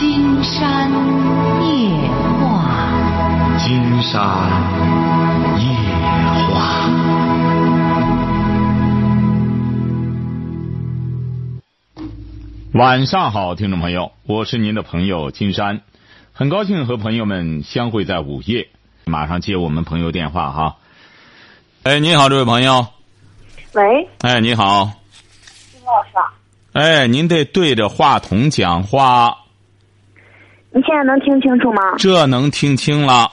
金山夜话，金山夜话。晚上好，听众朋友，我是您的朋友金山，很高兴和朋友们相会在午夜。马上接我们朋友电话哈。哎，你好，这位朋友。喂，哎，你好。金老师啊，哎，您得对着话筒讲话，你现在能听清楚吗？这能听清了。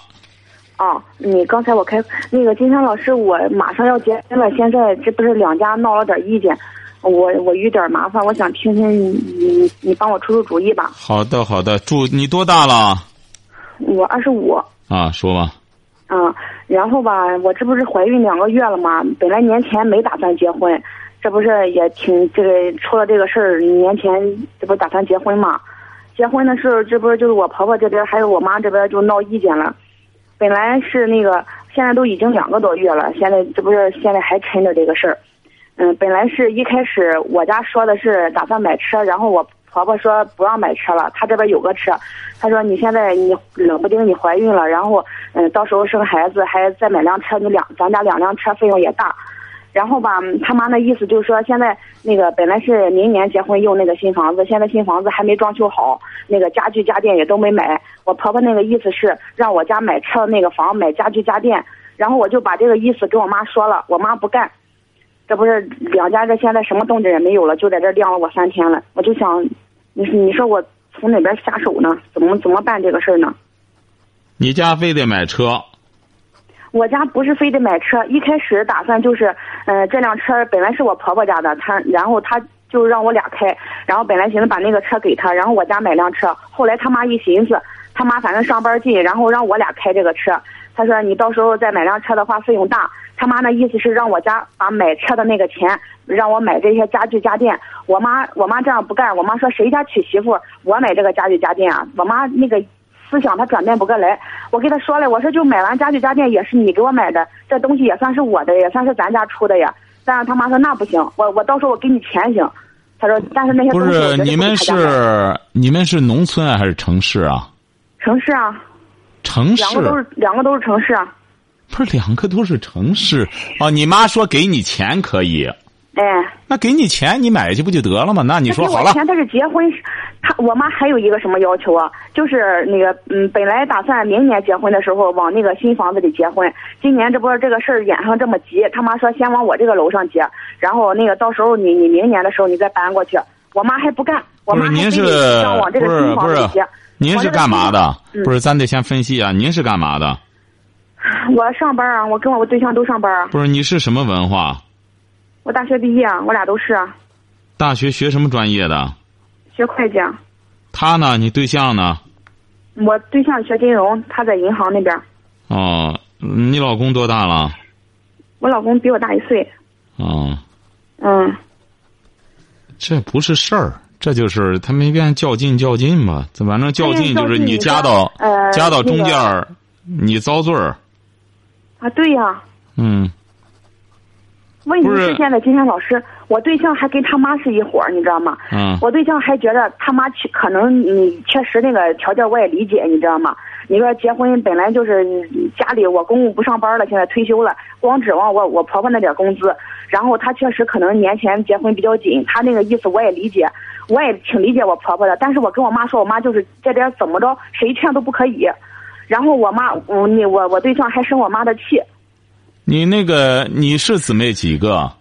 哦，你刚才我开那个金山老师，我马上要结婚了，现在这不是两家闹了点意见，我我有点麻烦，我想听听你你你帮我出出主意吧。好的，好的。祝你多大了？我二十五，啊，说吧。嗯，然后吧，我这不是怀孕两个月了吗？本来年前没打算结婚，这不是也挺这个出了这个事儿，年前这不打算结婚嘛？结婚的时候，这不是就是我婆婆这边还有我妈这边就闹意见了。本来是那个，现在都已经两个多月了，现在这不是现在还抻着这个事儿。嗯，本来是一开始我家说的是打算买车，然后我婆婆说不让买车了，她这边有个车，她说你现在你冷不丁你怀孕了，然后嗯到时候生孩子还再买辆车，你两咱家两辆车费用也大。然后吧，他妈那意思就是说，现在那个本来是明年结婚用那个新房子，现在新房子还没装修好，那个家具家电也都没买。我婆婆那个意思是让我家买车那个房买家具家电，然后我就把这个意思跟我妈说了，我妈不干。这不是两家这现在什么动静也没有了，就在这晾了我三天了。我就想，你你说我从哪边下手呢？怎么怎么办这个事儿呢？你家非得买车？我家不是非得买车，一开始打算就是，嗯、这辆车本来是我婆婆家的，她然后她就让我俩开，然后本来寻思把那个车给她，然后我家买辆车。后来他妈一寻思，他妈反正上班近，然后让我俩开这个车。他说你到时候再买辆车的话费用大，他妈那意思是让我家把买车的那个钱让我买这些家具家电。我妈我妈这样不干，我妈说谁家娶媳妇我买这个家具家电啊？我妈那个。思想他转变不过来，我跟他说了，我说就买完家具家电也是你给我买的，这东西也算是我的，也算是咱家出的呀。但是他妈说那不行，我我到时候我给你钱行。他说，但是那些不是你们是你们是农村啊还是城市啊？城市啊，城市两个都是两个都是城市啊。不是两个都是城市哦。你妈说给你钱可以，哎，那给你钱你买去不就得了吗？那你说好了，钱，他是结婚，他我妈还有一个什么要求啊？就是那个嗯，本来打算明年结婚的时候往那个新房子里结婚，今年这不是这个事儿演上这么急，他妈说先往我这个楼上结，然后那个到时候你你明年的时候你再搬过去。我妈还不干，我妈还不是往这个新房子里结。您是干嘛的？嗯不是，咱得先分析啊。您是干嘛的？我上班啊，我跟我对象都上班啊。不是，你是什么文化？我大学毕业啊，我俩都是啊，大学学什么专业的？学会计啊。他呢？你对象呢？我对象学金融，他在银行那边。哦，你老公多大了？我老公比我大一岁。哦，嗯，这不是事儿，这就是他没愿较劲较劲嘛。这反正较劲就是你加到呃加到中那个间，你遭罪儿。啊，对呀、嗯，问题是是现在今天老师，我对象还跟他妈是一伙儿，你知道吗？嗯我对象还觉得他妈去可能你确实那个条件我也理解，你知道吗？你说结婚本来就是嗯家里我公公不上班了，现在退休了，光指望我我婆婆那点工资，然后他确实可能年前结婚比较紧，他那个意思我也理解，我也挺理解我婆婆的，但是我跟我妈说，我妈就是这点怎么着谁劝都不可以，然后我妈我你我我对象还生我妈的气。你那个你是姊妹几个？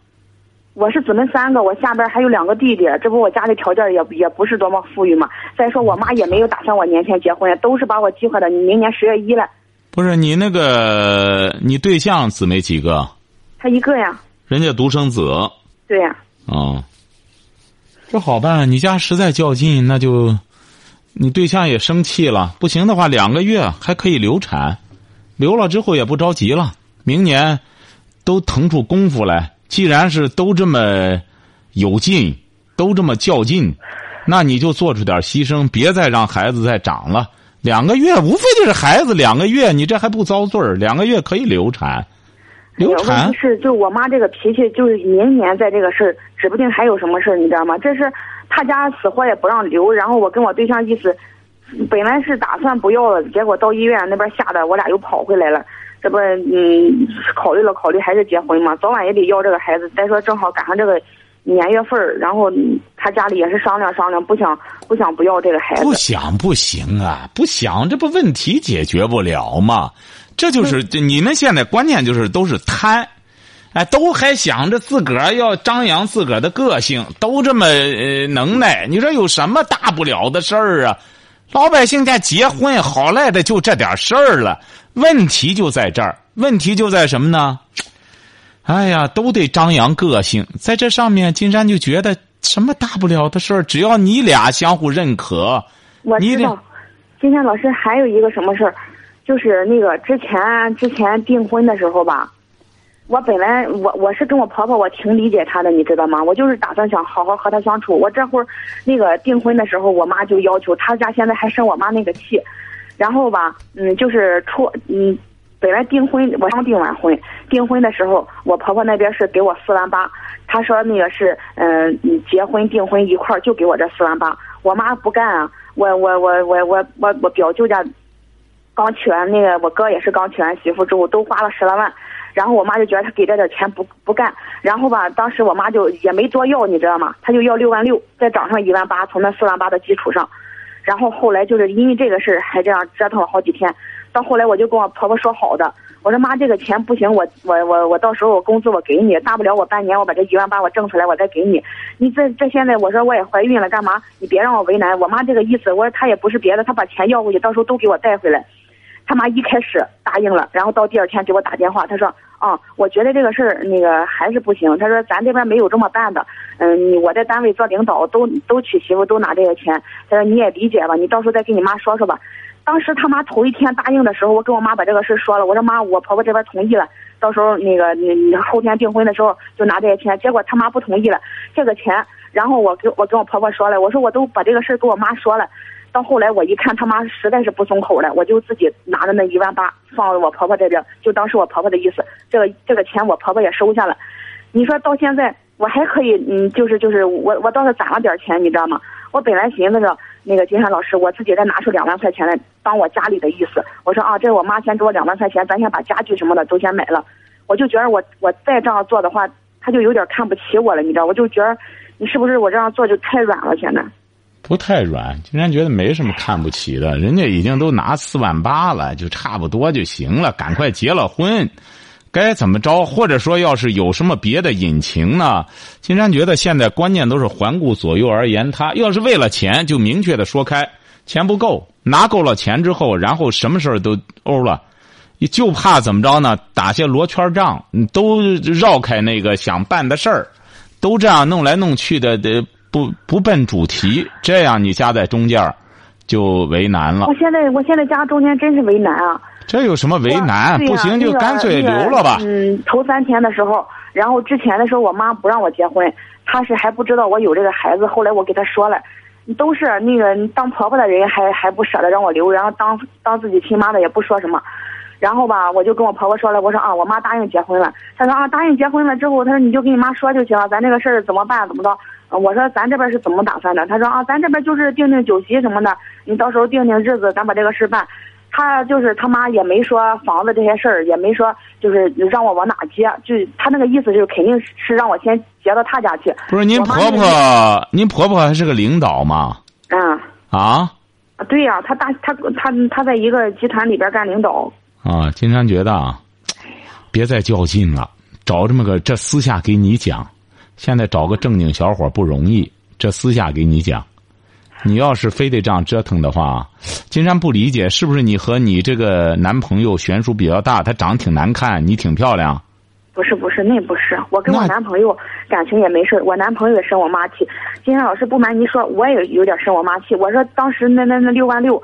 我是姊妹三个，我下边还有两个弟弟，这不我家里条件也也不是多么富裕嘛。再说我妈也没有打算我年前结婚，都是把我计划的明年十月一了。不是你那个你对象姊妹几个？他一个呀，人家独生子。对呀，哦，这好办，你家实在较劲，那就你对象也生气了。不行的话，两个月还可以流产，流了之后也不着急了，明年都腾出功夫来。既然是都这么有劲，都这么较劲，那你就做出点牺牲，别再让孩子再长了。两个月无非就是孩子两个月，你这还不遭罪儿？两个月可以流产，流产是，就我妈这个脾气，就是明年在这个事儿，指不定还有什么事儿，你知道吗？这是他家死活也不让留，然后我跟我对象意思，本来是打算不要了，结果到医院那边吓得我俩又跑回来了。这不，嗯，考虑了考虑，还是结婚嘛，早晚也得要这个孩子。再说正好赶上这个年月份儿，然后他家里也是商量商量，不想不想不要这个孩子。不想不行啊，不想这不问题解决不了吗？这就是你们现在关键就是都是贪，哎，都还想着自个儿要张扬自个儿的个性，都这么呃能耐。你说有什么大不了的事儿啊？老百姓家结婚好赖的就这点事儿了。问题就在这儿，问题就在什么呢？哎呀，都得张扬个性，在这上面，金山就觉得什么大不了的事儿，只要你俩相互认可。我知道，金山老师还有一个什么事儿，就是那个之前之前订婚的时候吧，我本来我我是跟我婆婆，我挺理解她的，你知道吗？我就是打算想好好和她相处。我这会儿那个订婚的时候，我妈就要求，她家现在还生我妈那个气。然后吧，嗯，就是出，嗯，本来订婚我刚订完婚，订婚的时候，我婆婆那边是给我四万八，她说那个是，嗯，结婚订婚一块儿就给我这四万八，我妈不干啊，我我我我我我我表舅家刚娶完那个，我哥也是刚娶完媳妇之后都花了十来万，然后我妈就觉得他给这点钱不不干，然后吧，当时我妈就也没多要，你知道吗？她就要六万六，再涨上一万八，从那四万八的基础上。然后后来就是因为这个事儿还这样折腾了好几天，到后来我就跟我婆婆说好的，我说妈这个钱不行，我我我我到时候我工资我给你，大不了我半年我把这一万八我挣出来我再给你，你这这现在我说我也怀孕了干嘛？你别让我为难。我妈这个意思，我说她也不是别的，她把钱要过去，到时候都给我带回来。他妈一开始答应了，然后到第二天给我打电话，他说。啊，我觉得这个事儿那个还是不行。他说咱这边没有这么办的。嗯，我在单位做领导，都都娶媳妇都拿这个钱。他说你也理解吧，你到时候再跟你妈说说吧。当时他妈头一天答应的时候，我跟我妈把这个事说了。我说妈，我婆婆这边同意了，到时候那个你你后天订婚的时候就拿这些钱。结果他妈不同意了，这个钱，然后我跟我跟我婆婆说了，我说我都把这个事儿跟我妈说了。到后来我一看他妈实在是不松口了，我就自己拿着那一万八放到我婆婆这边，就当是我婆婆的意思。这个这个钱我婆婆也收下了。你说到现在我还可以，嗯，就是就是我我倒是攒了点钱，你知道吗？我本来寻思着那个金山老师，我自己再拿出两万块钱来当我家里的意思。我说啊，这是我妈先给我两万块钱，咱先把家具什么的都先买了。我就觉得我我再这样做的话，他就有点看不起我了，你知道？我就觉得你是不是我这样做就太软了？现在。不太软，竟然觉得没什么看不起的，人家已经都拿四万八了，就差不多就行了，赶快结了婚，该怎么着？或者说，要是有什么别的隐情呢？竟然觉得现在关键都是环顾左右而言他，要是为了钱，就明确的说开，钱不够，拿够了钱之后，然后什么事儿都欧了，就怕怎么着呢？打些罗圈仗，都绕开那个想办的事儿，都这样弄来弄去的的。不不奔主题，这样你夹在中间就为难了。我现在我现在夹中间真是为难啊！这有什么为难？不行就干脆留了吧。嗯，头三天的时候，然后之前的时候，我妈不让我结婚，她是还不知道我有这个孩子。后来我给她说了，都是那个当婆婆的人还还不舍得让我留，然后当当自己亲妈的也不说什么。然后吧，我就跟我婆婆说了，我说啊，我妈答应结婚了。她说啊，答应结婚了之后，她说你就跟你妈说就行了，咱这个事儿怎么办？怎么着？我说咱这边是怎么打算的？他说啊，咱这边就是定定酒席什么的，你到时候定定日子，咱把这个事办。他就是他妈也没说房子这些事儿，也没说就是让我往哪接，就他那个意思就是肯定是让我先接到他家去。不是您婆婆，您婆婆还是个领导嘛？嗯。啊。对呀，他大他他他在一个集团里边干领导。啊，金山觉得啊，别再较劲了，找这么个这私下给你讲。现在找个正经小伙不容易，这私下给你讲。你要是非得这样折腾的话，金山不理解，是不是你和你这个男朋友悬殊比较大？他长得挺难看，你挺漂亮。不是不是，那不是，我跟我男朋友感情也没事我男朋友也生我妈气。金山老师不瞒您说，我也有点生我妈气。我说当时那那那六万六，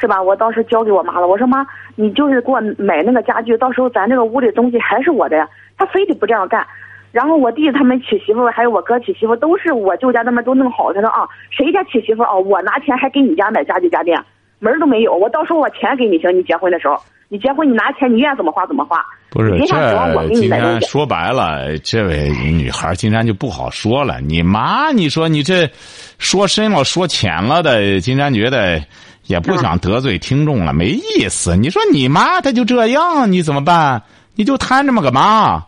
是吧？我当时交给我妈了。我说妈，你就是给我买那个家具，到时候咱这个屋里东西还是我的呀。他非得不这样干。然后我弟他们娶媳妇，还有我哥娶媳妇，都是我舅家那边都弄好。他说啊，谁家娶媳妇啊？我拿钱还给你家买家具家电，门都没有。我到时候我钱给你行，你结婚的时候，你结婚你拿钱，你愿意怎么花怎么花。不是这，今天说白了，这位女孩今天就不好说了。你妈，你说你这说深了说浅了的，金山觉得也不想得罪听众了，没意思。你说你妈她就这样，你怎么办？你就摊这么个妈，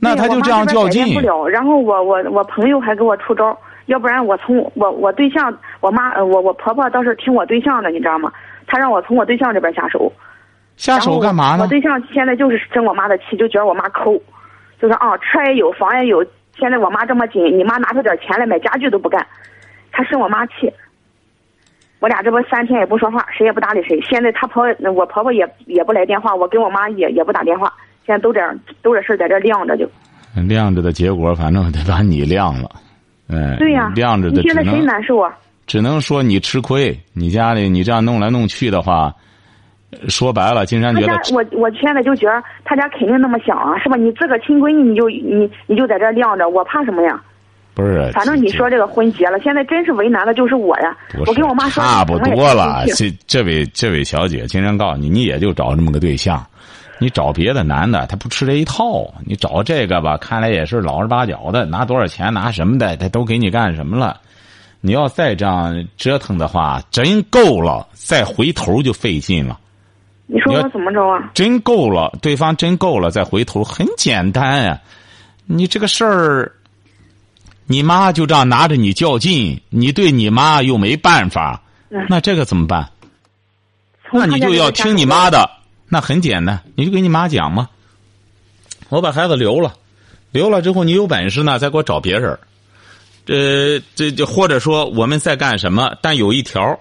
那他就这样较劲。不了。然后我我我朋友还给我出招，要不然我从我我对象我妈我我婆婆倒是听我对象的，你知道吗？她让我从我对象这边下手。下手干嘛呢？我对象现在就是生我妈的气，就觉得我妈抠，就说啊车也有房也有，现在我妈这么紧，你妈拿出点钱来买家具都不干，他生我妈气。我俩这不三天也不说话，谁也不搭理谁。现在他婆我婆婆也也不来电话，我跟我妈也也不打电话。现在都这样，都这事在这晾着就。晾着的结果，反正得把你晾了，哎。对呀。晾着的。你现在谁难受啊？只能说你吃亏。你家里你这样弄来弄去的话，说白了，金山觉得。我我现在就觉得他家肯定那么想啊，是吧？你自个亲闺女，你就你你就在这晾着，我怕什么呀？不是，反正你说这个婚结了，现在真是为难的就是我呀。我跟我妈说差不多了。这这位这位小姐，金山告诉你，你也就找这么个对象，你找别的男的，他不吃这一套。你找这个吧，看来也是老实巴交的，拿多少钱拿什么的，他都给你干什么了。你要再这样折腾的话，真够了，再回头就费劲了。你说我怎么着啊？真够了，对方真够了，再回头很简单呀。你这个事儿。你妈就这样拿着你较劲，你对你妈又没办法，那这个怎么办？那你就要听你妈的。那很简单，你就给你妈讲嘛。我把孩子留了，留了之后你有本事呢，再给我找别人。这这就或者说我们在干什么？但有一条，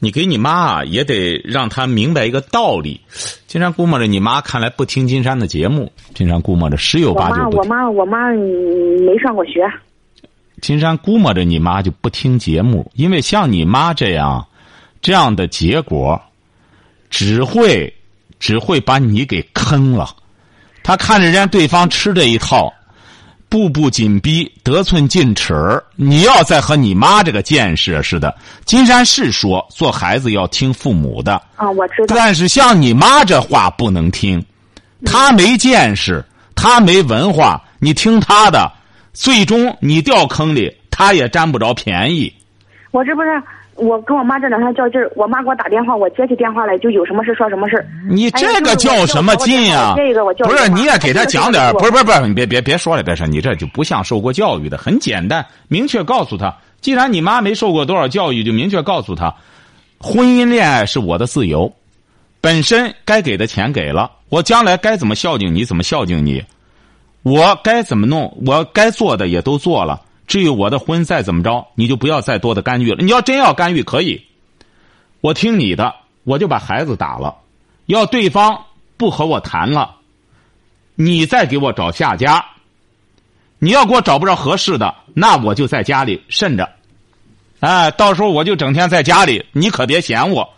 你给你妈啊，也得让她明白一个道理。金山估摸着你妈看来不听金山的节目，金山估摸着十有八九不。我妈我妈我妈没上过学。金山估摸着你妈就不听节目，因为像你妈这样，这样的结果，只会只会把你给坑了。他看着人家对方吃这一套，步步紧逼，得寸进尺。你要再和你妈这个见识似的，金山是说做孩子要听父母的啊，我知道。但是像你妈这话不能听，他没见识，他没文化，你听他的。最终你掉坑里，他也占不着便宜。我这不是我跟我妈这两天较劲儿，我妈给我打电话，我接起电话来就有什么事说什么事你这个较什么劲呀？这个我不是你也给他讲点不是不是不是，你别别别说了，别说，你这就不像受过教育的。很简单，明确告诉他，既然你妈没受过多少教育，就明确告诉他，婚姻恋爱是我的自由，本身该给的钱给了，我将来该怎么孝敬你怎么孝敬你。我该怎么弄？我该做的也都做了。至于我的婚再怎么着，你就不要再多的干预了。你要真要干预，可以，我听你的，我就把孩子打了。要对方不和我谈了，你再给我找下家。你要给我找不着合适的，那我就在家里慎着。哎，到时候我就整天在家里，你可别嫌我。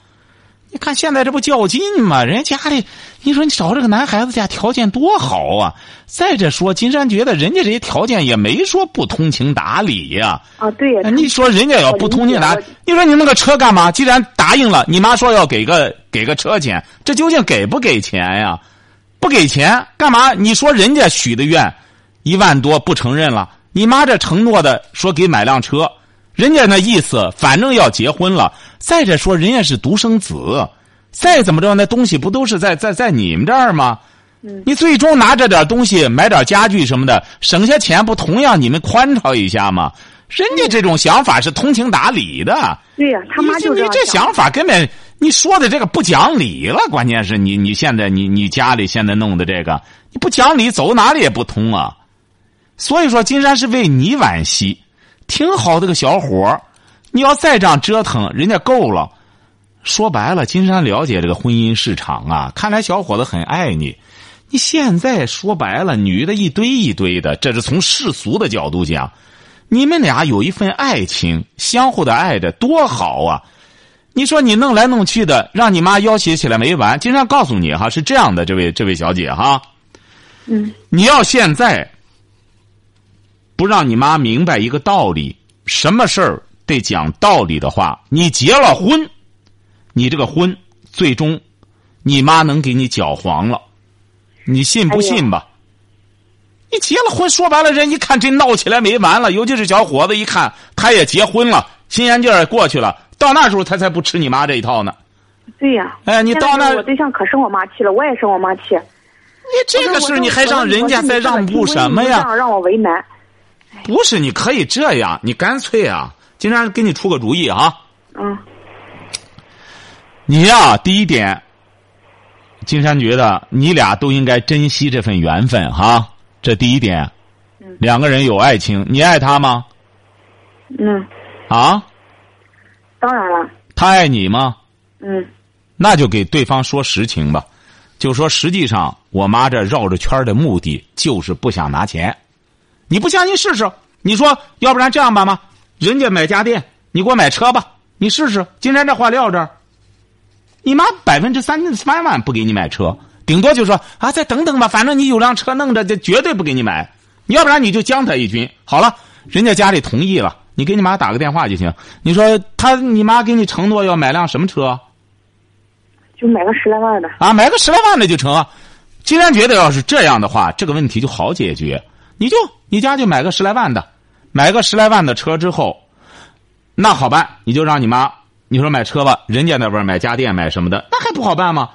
你看现在这不较劲吗？人家里，你说你找这个男孩子家条件多好啊！再者说，金山觉得人家这些条件也没说不通情达理呀。啊，对呀。你说人家要不通情达，你说你那个车干嘛？既然答应了，你妈说要给个给个车钱，这究竟给不给钱呀？不给钱干嘛？你说人家许的愿一万多不承认了，你妈这承诺的说给买辆车。人家那意思，反正要结婚了。再者说，人家是独生子，再怎么着，那东西不都是在在在你们这儿吗？你最终拿这点东西买点家具什么的，省下钱，不同样你们宽敞一下吗？人家这种想法是通情达理的。对呀，他妈就你这想法根本你说的这个不讲理了。关键是你你现在你你家里现在弄的这个，你不讲理，走哪里也不通啊。所以说，金山是为你惋惜。挺好的个小伙你要再这样折腾，人家够了。说白了，金山了解这个婚姻市场啊，看来小伙子很爱你。你现在说白了，女的一堆一堆的，这是从世俗的角度讲，你们俩有一份爱情，相互的爱的多好啊！你说你弄来弄去的，让你妈要挟起来没完。金山告诉你哈，是这样的，这位这位小姐哈，嗯，你要现在。不让你妈明白一个道理，什么事儿得讲道理的话，你结了婚，你这个婚最终，你妈能给你搅黄了，你信不信吧？你结了婚，说白了，人一看这闹起来没完了，尤其是小伙子一看他也结婚了，新鲜劲儿过去了，到那时候他才不吃你妈这一套呢。对呀。哎，你到那我对象可生我妈气了，我也生我妈气。你这个事你还让人家再让步什么呀？让我为难。不是，你可以这样，你干脆啊，金山给你出个主意啊。嗯。你呀，第一点，金山觉得你俩都应该珍惜这份缘分哈，这第一点。嗯。两个人有爱情，你爱他吗？嗯。啊。当然了。他爱你吗？嗯。那就给对方说实情吧，就说实际上我妈这绕着圈的目的就是不想拿钱。你不相信试试？你说，要不然这样吧嘛，人家买家电，你给我买车吧，你试试。今天这话撂这儿，你妈百分之三三万不给你买车，顶多就说啊，再等等吧，反正你有辆车弄着，这绝对不给你买。你要不然你就将他一军。好了，人家家里同意了，你给你妈打个电话就行。你说他，你妈给你承诺要买辆什么车？就买个十来万的。啊，买个十来万的就成。既然觉得要是这样的话，这个问题就好解决。你就你家就买个十来万的，买个十来万的车之后，那好办，你就让你妈，你说买车吧，人家那边买家电买什么的，那还不好办吗？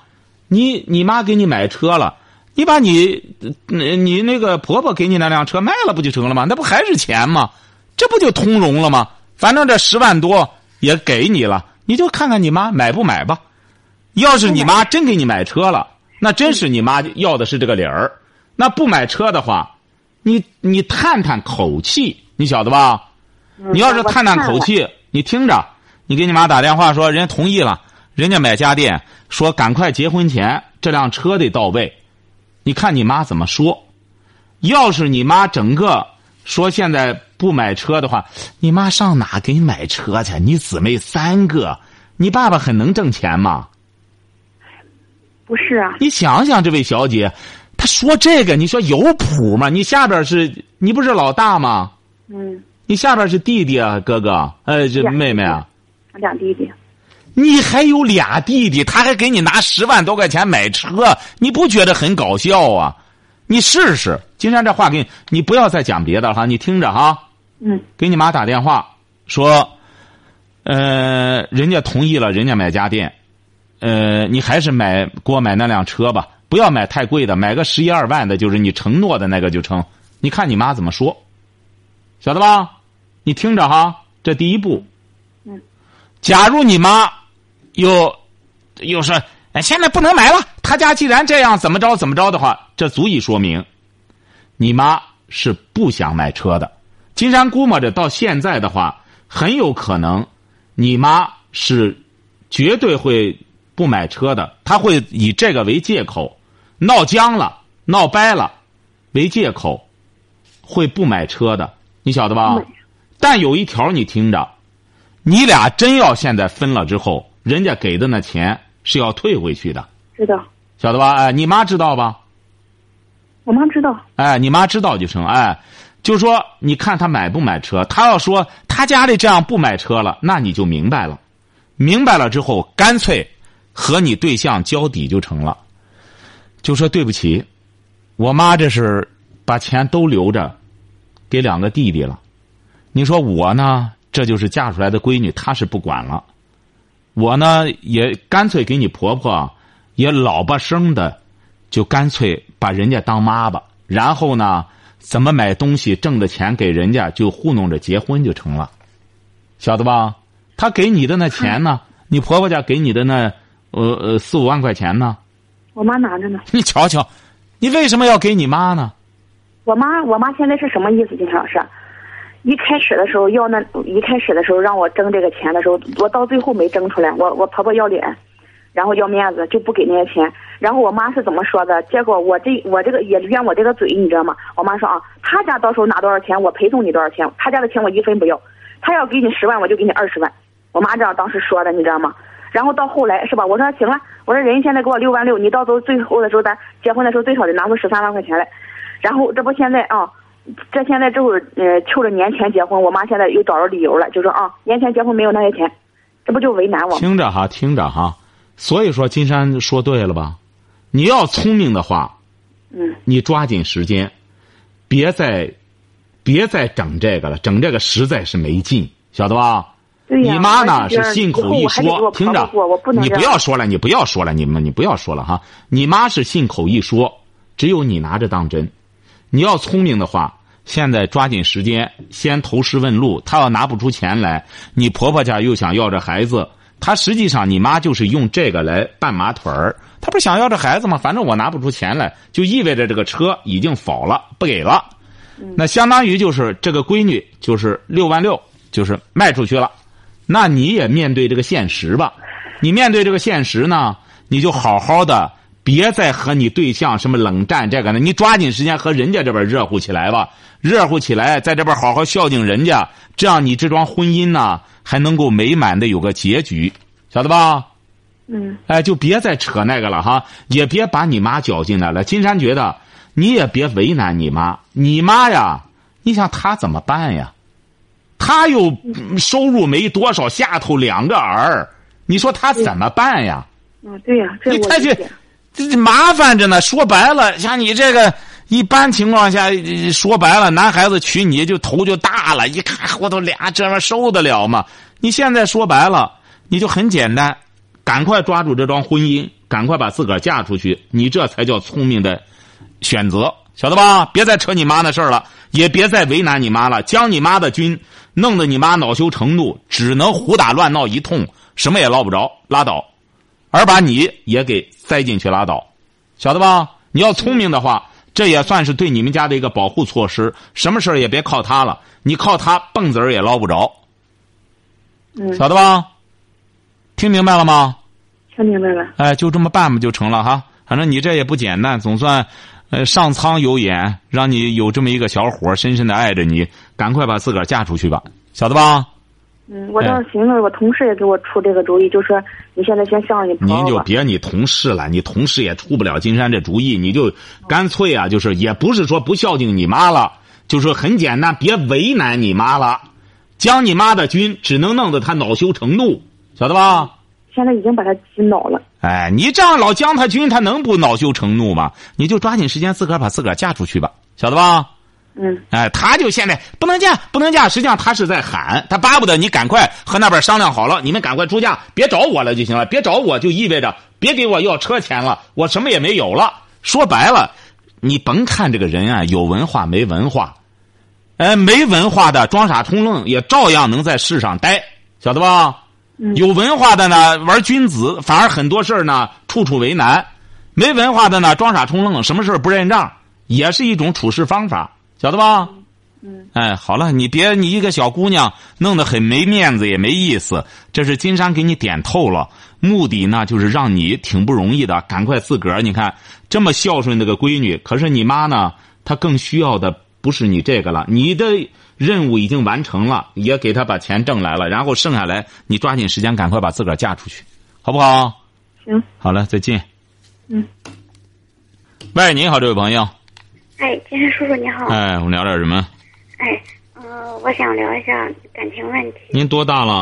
你你妈给你买车了，你把你你那个婆婆给你那辆车卖了不就成了吗？那不还是钱吗？这不就通融了吗？反正这十万多也给你了，你就看看你妈买不买吧。要是你妈真给你买车了，那真是你妈要的是这个理儿。那不买车的话。你你探探口气，你晓得吧？你要是探探口气，你听着，你给你妈打电话说，人家同意了，人家买家电，说赶快结婚前这辆车得到位。你看你妈怎么说？要是你妈整个说现在不买车的话，你妈上哪给你买车去？你姊妹三个，你爸爸很能挣钱吗？不是啊。你想想，这位小姐。他说这个，你说有谱吗？你下边是你不是老大吗？嗯。你下边是弟弟啊，哥哥，呃，这妹妹啊。俩弟弟。你还有俩弟弟，他还给你拿十万多块钱买车，你不觉得很搞笑啊？你试试，金山这话给你，你不要再讲别的哈，你听着哈。嗯。给你妈打电话说，呃，人家同意了，人家买家电，呃，你还是买给我买那辆车吧。不要买太贵的，买个十一二万的，就是你承诺的那个就成。你看你妈怎么说，晓得吧？你听着哈，这第一步。嗯。假如你妈又又说哎，现在不能买了，他家既然这样，怎么着怎么着的话，这足以说明你妈是不想买车的。金山估摸着到现在的话，很有可能你妈是绝对会。不买车的，他会以这个为借口，闹僵了、闹掰了，为借口，会不买车的，你晓得吧？但有一条你听着，你俩真要现在分了之后，人家给的那钱是要退回去的。知道。晓得吧？哎，你妈知道吧？我妈知道。哎，你妈知道就成。哎，就说你看他买不买车？他要说他家里这样不买车了，那你就明白了。明白了之后，干脆。和你对象交底就成了，就说对不起，我妈这是把钱都留着，给两个弟弟了。你说我呢，这就是嫁出来的闺女，她是不管了。我呢，也干脆给你婆婆也老巴生的，就干脆把人家当妈吧。然后呢，怎么买东西挣的钱给人家，就糊弄着结婚就成了，晓得吧？他给你的那钱呢，你婆婆家给你的那。呃呃，四五万块钱呢？我妈拿着呢。你瞧瞧，你为什么要给你妈呢？我妈，我妈现在是什么意思？金老师，一开始的时候要那，一开始的时候让我争这个钱的时候，我到最后没争出来。我我婆婆要脸，然后要面子，就不给那些钱。然后我妈是怎么说的？结果我这我这个也怨我这个嘴，你知道吗？我妈说啊，他家到时候拿多少钱，我赔送你多少钱。他家的钱我一分不要，他要给你十万，我就给你二十万。我妈这样当时说的，你知道吗？然后到后来是吧？我说行了，我说人家现在给我六万六，你到时候最后的时候咱结婚的时候最少得拿出十三万块钱来。然后这不现在啊，这现在这会儿呃，求着年前结婚，我妈现在又找着理由了，就说啊，年前结婚没有那些钱，这不就为难我？听着哈，听着哈，所以说金山说对了吧？你要聪明的话，嗯，你抓紧时间，别再别再整这个了，整这个实在是没劲，晓得吧？对呀你妈呢是信口一说，听着你不要说了，你不要说了，你们你不要说了哈。你妈是信口一说，只有你拿着当真。你要聪明的话，现在抓紧时间先投石问路。她要拿不出钱来，你婆婆家又想要这孩子，她实际上你妈就是用这个来绊马腿儿。她不是想要这孩子吗？反正我拿不出钱来，就意味着这个车已经否了，不给了。那相当于就是这个闺女就是六万六，就是卖出去了。那你也面对这个现实吧。你面对这个现实呢，你就好好的，别再和你对象什么冷战这个呢，你抓紧时间和人家这边热乎起来吧，热乎起来，在这边好好孝敬人家，这样你这桩婚姻呢还能够美满的有个结局，晓得吧？嗯哎，就别再扯那个了哈，也别把你妈搅进来了。金山觉得你也别为难你妈，你妈呀，你想她怎么办呀？她又嗯收入没多少，下头两个儿，你说他怎么办呀？嗯，对呀，这你太去。这这麻烦着呢。说白了，像你这个，一般情况下，呃说白了，男孩子娶你就头就大了，一看我都俩这玩意儿受得了吗？你现在说白了，你就很简单，赶快抓住这桩婚姻，赶快把自个儿嫁出去，你这才叫聪明的选择，晓得吧？别再扯你妈那事儿了，也别再为难你妈了，将你妈的军弄得你妈恼羞成怒，只能胡打乱闹一通，什么也捞不着，拉倒。而把你也给塞进去拉倒，晓得吧？你要聪明的话，这也算是对你们家的一个保护措施。什么事儿也别靠他了，你靠他蹦子儿也捞不着，嗯，晓得吧？听明白了吗？听明白了。哎，就这么办不就成了哈？反正你这也不简单，总算，呃，上苍有眼，让你有这么一个小伙儿深深的爱着你，赶快把自个儿嫁出去吧，晓得吧？嗯，我倒是寻思，我同事也给我出这个主意，就说你现在先向着你您就。别你同事了，你同事也出不了金山这主意，你就干脆啊，就是也不是说不孝敬你妈了，就是很简单，别为难你妈了，将你妈的军只能弄得她恼羞成怒，晓得吧？现在已经把他洗脑了。哎，你这样老将他军，他能不恼羞成怒吗？你就抓紧时间自个儿把自个儿嫁出去吧，晓得吧？嗯哎，他就现在不能嫁，不能嫁，实际上他是在喊，他巴不得你赶快和那边商量好了，你们赶快出嫁，别找我了就行了，别找我就意味着别给我要车钱了，我什么也没有了。说白了，你甭看这个人啊有文化没文化，哎，没文化的装傻充愣也照样能在世上待，晓得吧？嗯有文化的呢玩君子，反而很多事儿呢处处为难；没文化的呢装傻充愣，什么事儿不认账，也是一种处事方法，晓得吧？嗯，哎，好了，你别你一个小姑娘弄得很没面子，也没意思。这是金山给你点透了，目的呢就是让你挺不容易的，赶快自个儿。你看这么孝顺的个闺女，可是你妈呢，她更需要的不是你这个了，你的任务已经完成了，也给他把钱挣来了，然后剩下来你抓紧时间赶快把自个儿嫁出去，好不好？行，好了，再见。嗯。喂，你好，这位朋友。哎，金山叔叔你好。哎，我们聊点什么？哎，呃，我想聊一下感情问题。您多大了？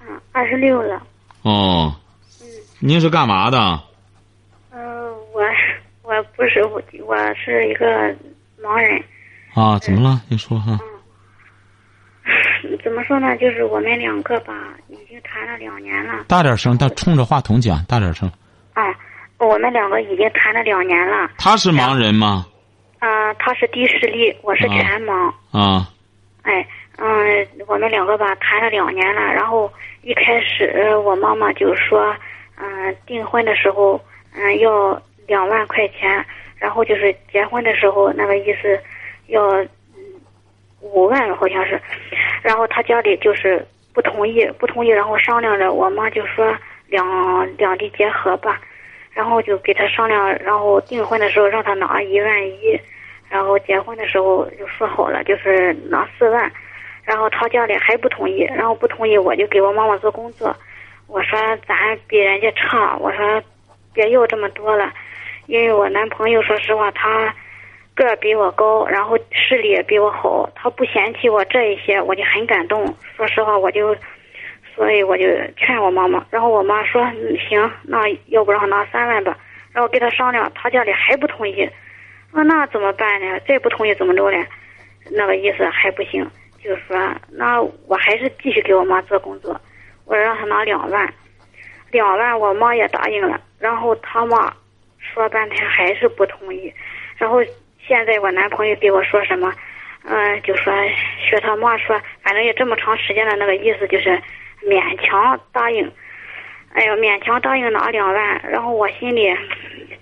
啊，二十六了。哦，嗯您是干嘛的？呃，我我不是我，我是一个盲人。啊，怎么了？你说哈。怎么说呢？就是我们两个吧，已经谈了两年了。大点声，他冲着话筒讲，大点声。啊，我们两个已经谈了两年了。他是盲人吗？啊、他是低视力，我是啊全盲。啊哎，嗯，我们两个吧谈了两年了，然后一开始呃我妈妈就说，嗯、订婚的时候，嗯、要两万块钱，然后就是结婚的时候那个意思要嗯五万好像是，然后他家里就是不同意，不同意，然后商量着，我妈就说两两地结合吧，然后就给他商量，然后订婚的时候让他拿一万一。然后结婚的时候就说好了，就是拿四万，然后他家里还不同意，然后不同意我就给我妈妈做工作，我说咱比人家差，我说别要这么多了，因为我男朋友说实话他个比我高，然后视力也比我好，他不嫌弃我这一些，我就很感动。说实话，我就所以我就劝我妈妈，然后我妈说行，那要不让他拿三万吧，然后跟他商量，他家里还不同意。啊，那怎么办呢？再不同意怎么着呢？那个意思还不行。就是说那我还是继续给我妈做工作，我让她拿两万，两万我妈也答应了，然后他妈说半天还是不同意，然后现在我男朋友给我说什么，嗯、就说学他妈说，反正也这么长时间的那个意思就是勉强答应，哎呦勉强答应拿两万，然后我心里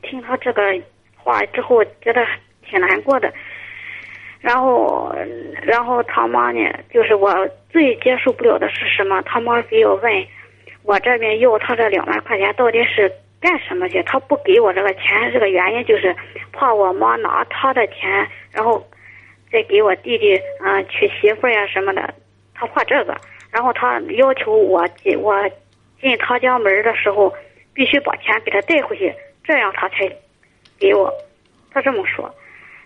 听他这个话之后觉得挺难过的。然后，然后他妈呢，就是我最接受不了的是什么？他妈给我问，我这边要他这两万块钱到底是干什么去？他不给我这个钱，这个原因就是怕我妈拿他的钱，然后再给我弟弟嗯、呃娶媳妇呀什么的，他怕这个。然后他要求我进我进他家门的时候，必须把钱给他带回去，这样他才给我。他这么说，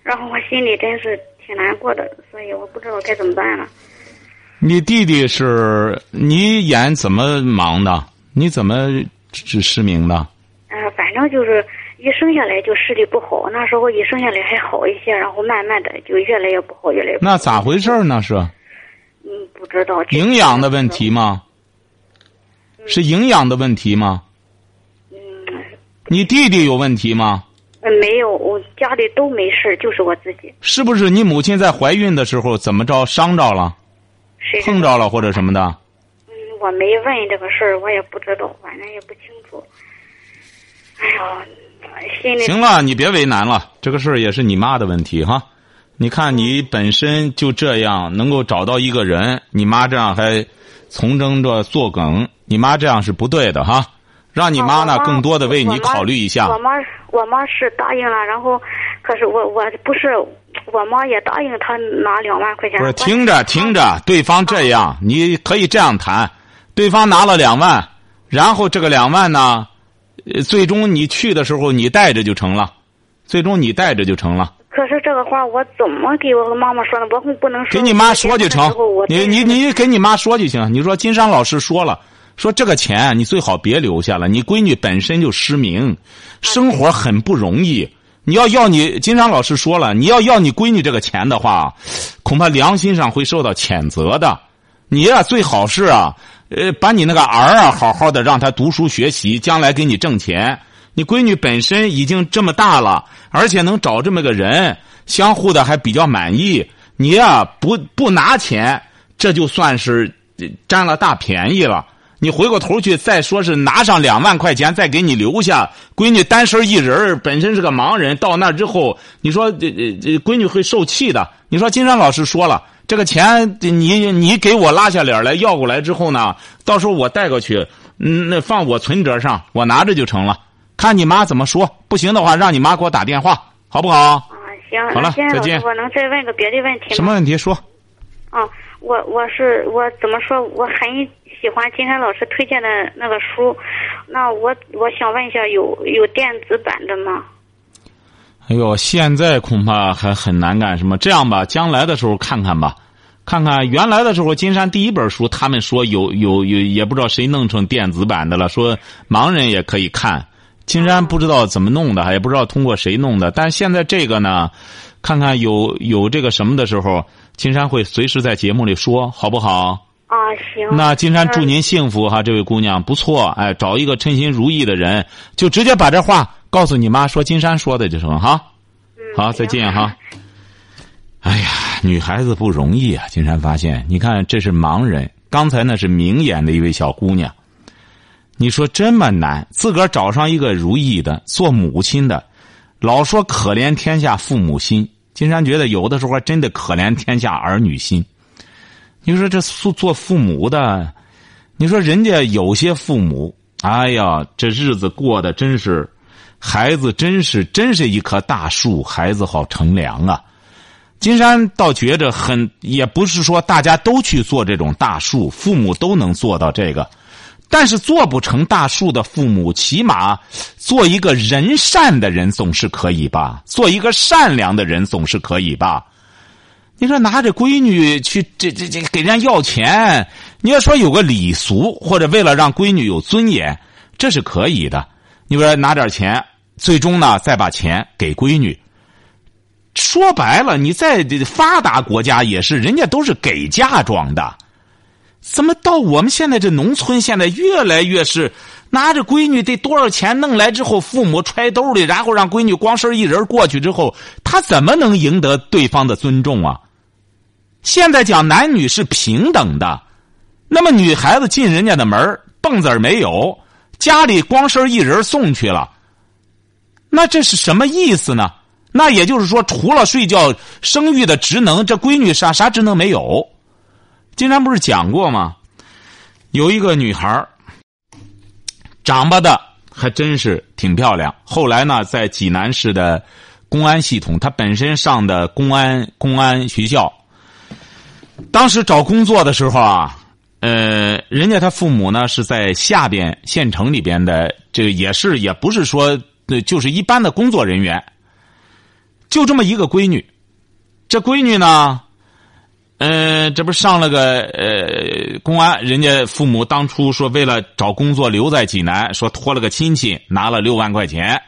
然后我心里真是挺难过的，所以我不知道该怎么办了。你弟弟是你眼怎么盲的？你怎么是失明的？呃，反正就是一生下来就视力不好，那时候一生下来还好一些，然后慢慢的就越来越不好，越来越不好。那咋回事呢？是嗯，不知道。营养的问题吗？是营养的问题吗？嗯，你弟弟有问题吗？嗯没有，我家里都没事，就是我自己。是不是你母亲在怀孕的时候怎么着伤着了、谁碰着了或者什么的？嗯，我没问这个事儿，我也不知道，反正也不清楚。行了，你别为难了，这个事儿也是你妈的问题哈。你看你本身就这样，能够找到一个人，你妈这样还从征着作梗，你妈这样是不对的哈。让你妈呢更多的为你考虑一下我。妈我妈是答应了，然后可是我我不是我妈也答应他拿两万块钱。不是，听着听着，对方这啊样，你可以这样谈，对方拿了两万，然后这个两万呢，呃最终你去的时候你带着就成了，最终你带着就成了。可是这个话我怎么给我妈妈说呢？我不能说。给你妈说就成你你你给你妈说就行。你说金山老师说了，说这个钱你最好别留下了，你闺女本身就失明，生活很不容易。你要要你金山老师说了，你要要你闺女这个钱的话，恐怕良心上会受到谴责的。你呀、最好是啊，呃，把你那个儿啊，好好的让他读书学习，将来给你挣钱。你闺女本身已经这么大了，而且能找这么个人，相互的还比较满意。你呀、不不拿钱，这就算是占了大便宜了。你回过头去再说是拿上两万块钱再给你留下，闺女单身一人本身是个盲人，到那之后，你说这这这闺女会受气的。你说金山老师说了，这个钱你你给我拉下脸来要过来之后呢，到时候我带过去，嗯，那放我存折上，我拿着就成了。看你妈怎么说，不行的话让你妈给我打电话，好不好？啊，行，好了再见我能再问个别的问题吗？什么问题说？啊，我我是我怎么说？我很喜欢金山老师推荐的那个书，那我我想问一下，有有电子版的吗？哎呦，现在恐怕还很难干什么。这样吧，将来的时候看看吧，看看原来的时候，金山第一本书，他们说有有有，也不知道谁弄成电子版的了，说盲人也可以看。金山不知道怎么弄的，也不知道通过谁弄的。但现在这个呢，看看有有这个什么的时候，金山会随时在节目里说，好不好？啊，行。那金山祝嗯您幸福哈，这位姑娘不错，哎，找一个称心如意的人，就直接把这话告诉你妈，说金山说的就成哈。嗯好，再见哈。哎呀，女孩子不容易啊！金山发现，你看这是盲人，刚才那是明眼的一位小姑娘。你说这么难，自个儿找上一个如意的，做母亲的，老说可怜天下父母心。金山觉得有的时候还真的可怜天下儿女心。你说这做做父母的，你说人家有些父母，哎呀，这日子过得真是，孩子真是真是一棵大树，孩子好乘凉啊。金山倒觉着很，也不是说大家都去做这种大树，父母都能做到这个，但是做不成大树的父母，起码做一个人善的人总是可以吧？做一个善良的人总是可以吧？你说拿着闺女去这这这给人家要钱，你要说有个礼俗，或者为了让闺女有尊严，这是可以的。你说拿点钱，最终呢再把钱给闺女，说白了，你在发达国家也是，人家都是给嫁妆的。怎么到我们现在这农村，现在越来越是拿着闺女得多少钱弄来之后，父母揣兜里，然后让闺女光身一人过去之后，他怎么能赢得对方的尊重啊？现在讲男女是平等的，那么女孩子进人家的门蹦子儿没有，家里光身一人送去了，那这是什么意思呢？那也就是说，除了睡觉、生育的职能，这闺女啥啥职能没有。金山不是讲过吗？有一个女孩长吧的还真是挺漂亮。后来呢，在济南市的公安系统，她本身上的公安公安学校。当时找工作的时候啊，呃，人家他父母呢是在下边县城里边的，这个也是也不是说就是一般的工作人员。就这么一个闺女，这闺女呢。嗯，这不上了个呃公安，人家父母当初说为了找工作留在济南，说托了个亲戚拿了六万块钱。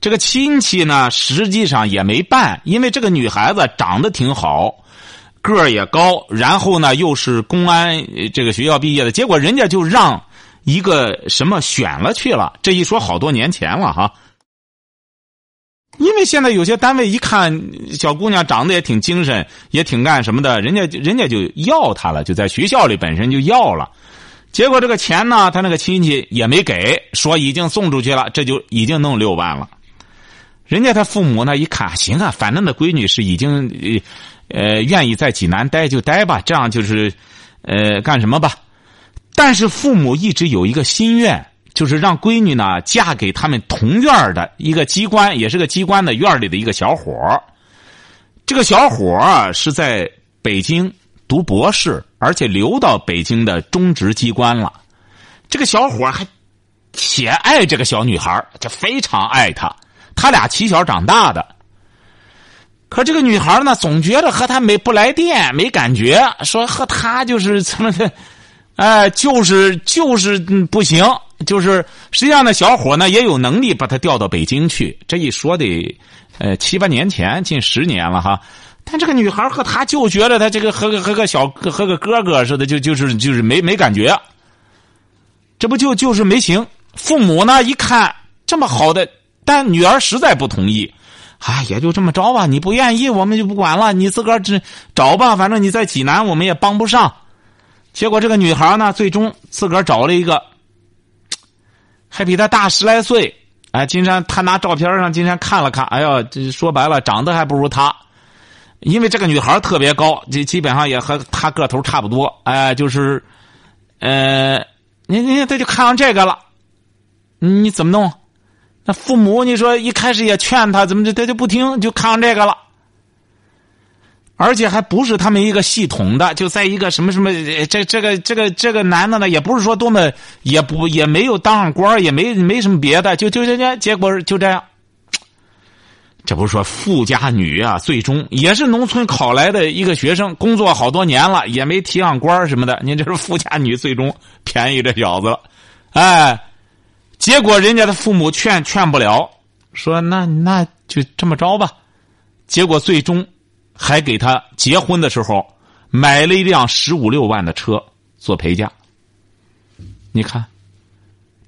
这个亲戚呢，实际上也没办，因为这个女孩子长得挺好，个儿也高，然后呢又是公安这个学校毕业的，结果人家就让一个什么选了去了。这一说好多年前了哈。因为现在有些单位一看小姑娘长得也挺精神，也挺干什么的，人家人家就要她了，就在学校里本身就要了。结果这个钱呢，他那个亲戚也没给，说已经送出去了，这就已经弄六万了。人家他父母呢一看，行啊，反正那闺女是已经呃愿意在济南待就待吧，这样就是呃干什么吧。但是父母一直有一个心愿。就是让闺女呢嫁给他们同院的一个机关，也是个机关的院里的一个小伙这个小伙是在北京读博士，而且留到北京的中职机关了。这个小伙还且爱这个小女孩，就非常爱她。他俩起小长大的。可这个女孩呢，总觉得和他没不来电，没感觉，说和他就是怎么的，哎，就是就是不行。就是实际上呢，小伙呢也有能力把他调到北京去。这一说得，呃，七八年前，近十年了哈。但这个女孩和他就觉得他这个和个和个小和个哥哥似的，就就是就是没没感觉。这不就就是没行。父母呢一看这么好的，但女儿实在不同意。啊，也就这么着吧。你不愿意，我们就不管了。你自个儿只找吧，反正你在济南，我们也帮不上。结果这个女孩呢，最终自个儿找了一个。还比他大十来岁，哎，金山他拿照片让金山看了看，哎呦，这说白了长得还不如他，因为这个女孩特别高，这基本上也和他个头差不多，哎，就是，呃，你你他就看上这个了，你怎么弄？那父母你说一开始也劝他，怎么就他就不听，就看上这个了。而且还不是他们一个系统的，就在一个什么什么，这这个这个这个男的呢，也不是说多么，也不也没有当上官，也没没什么别的，就就这这，结果就这样。这不是说富家女啊，最终也是农村考来的一个学生，工作好多年了，也没提上官什么的。您这是富家女，最终便宜这小子了，哎，结果人家的父母劝劝不了，说那那就这么着吧，结果最终。还给他结婚的时候买了一辆十五六万的车做陪嫁。你看，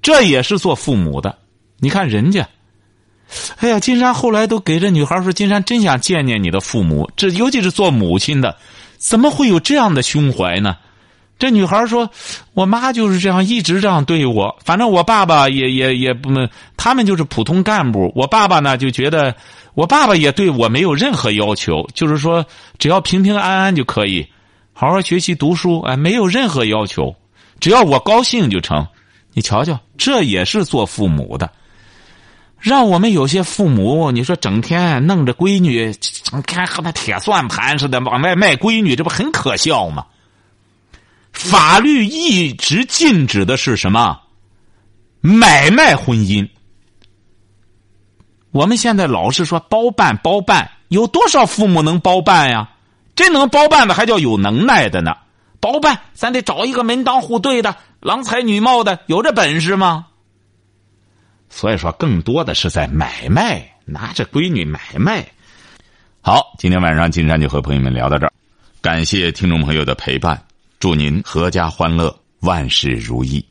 这也是做父母的。你看人家，哎呀，金山后来都给这女孩说：“金山真想见见你的父母。”这尤其是做母亲的，怎么会有这样的胸怀呢？这女孩说：“我妈就是这样，一直这样对我。反正我爸爸也也也不，他们就是普通干部。我爸爸呢就觉得。”我爸爸也对我没有任何要求，就是说只要平平安安就可以，好好学习读书，哎，没有任何要求，只要我高兴就成。你瞧瞧，这也是做父母的，让我们有些父母，你说整天弄着闺女，整天和那铁算盘似的往外卖闺女，这不很可笑吗？法律一直禁止的是什么？买卖婚姻。我们现在老是说包办包办，有多少父母能包办呀？真能包办的还叫有能耐的呢？包办，咱得找一个门当户对的、郎才女貌的，有这本事吗？所以说，更多的是在买卖，拿着闺女买卖。好，今天晚上金山就和朋友们聊到这儿，感谢听众朋友的陪伴。祝您阖家欢乐万事如意。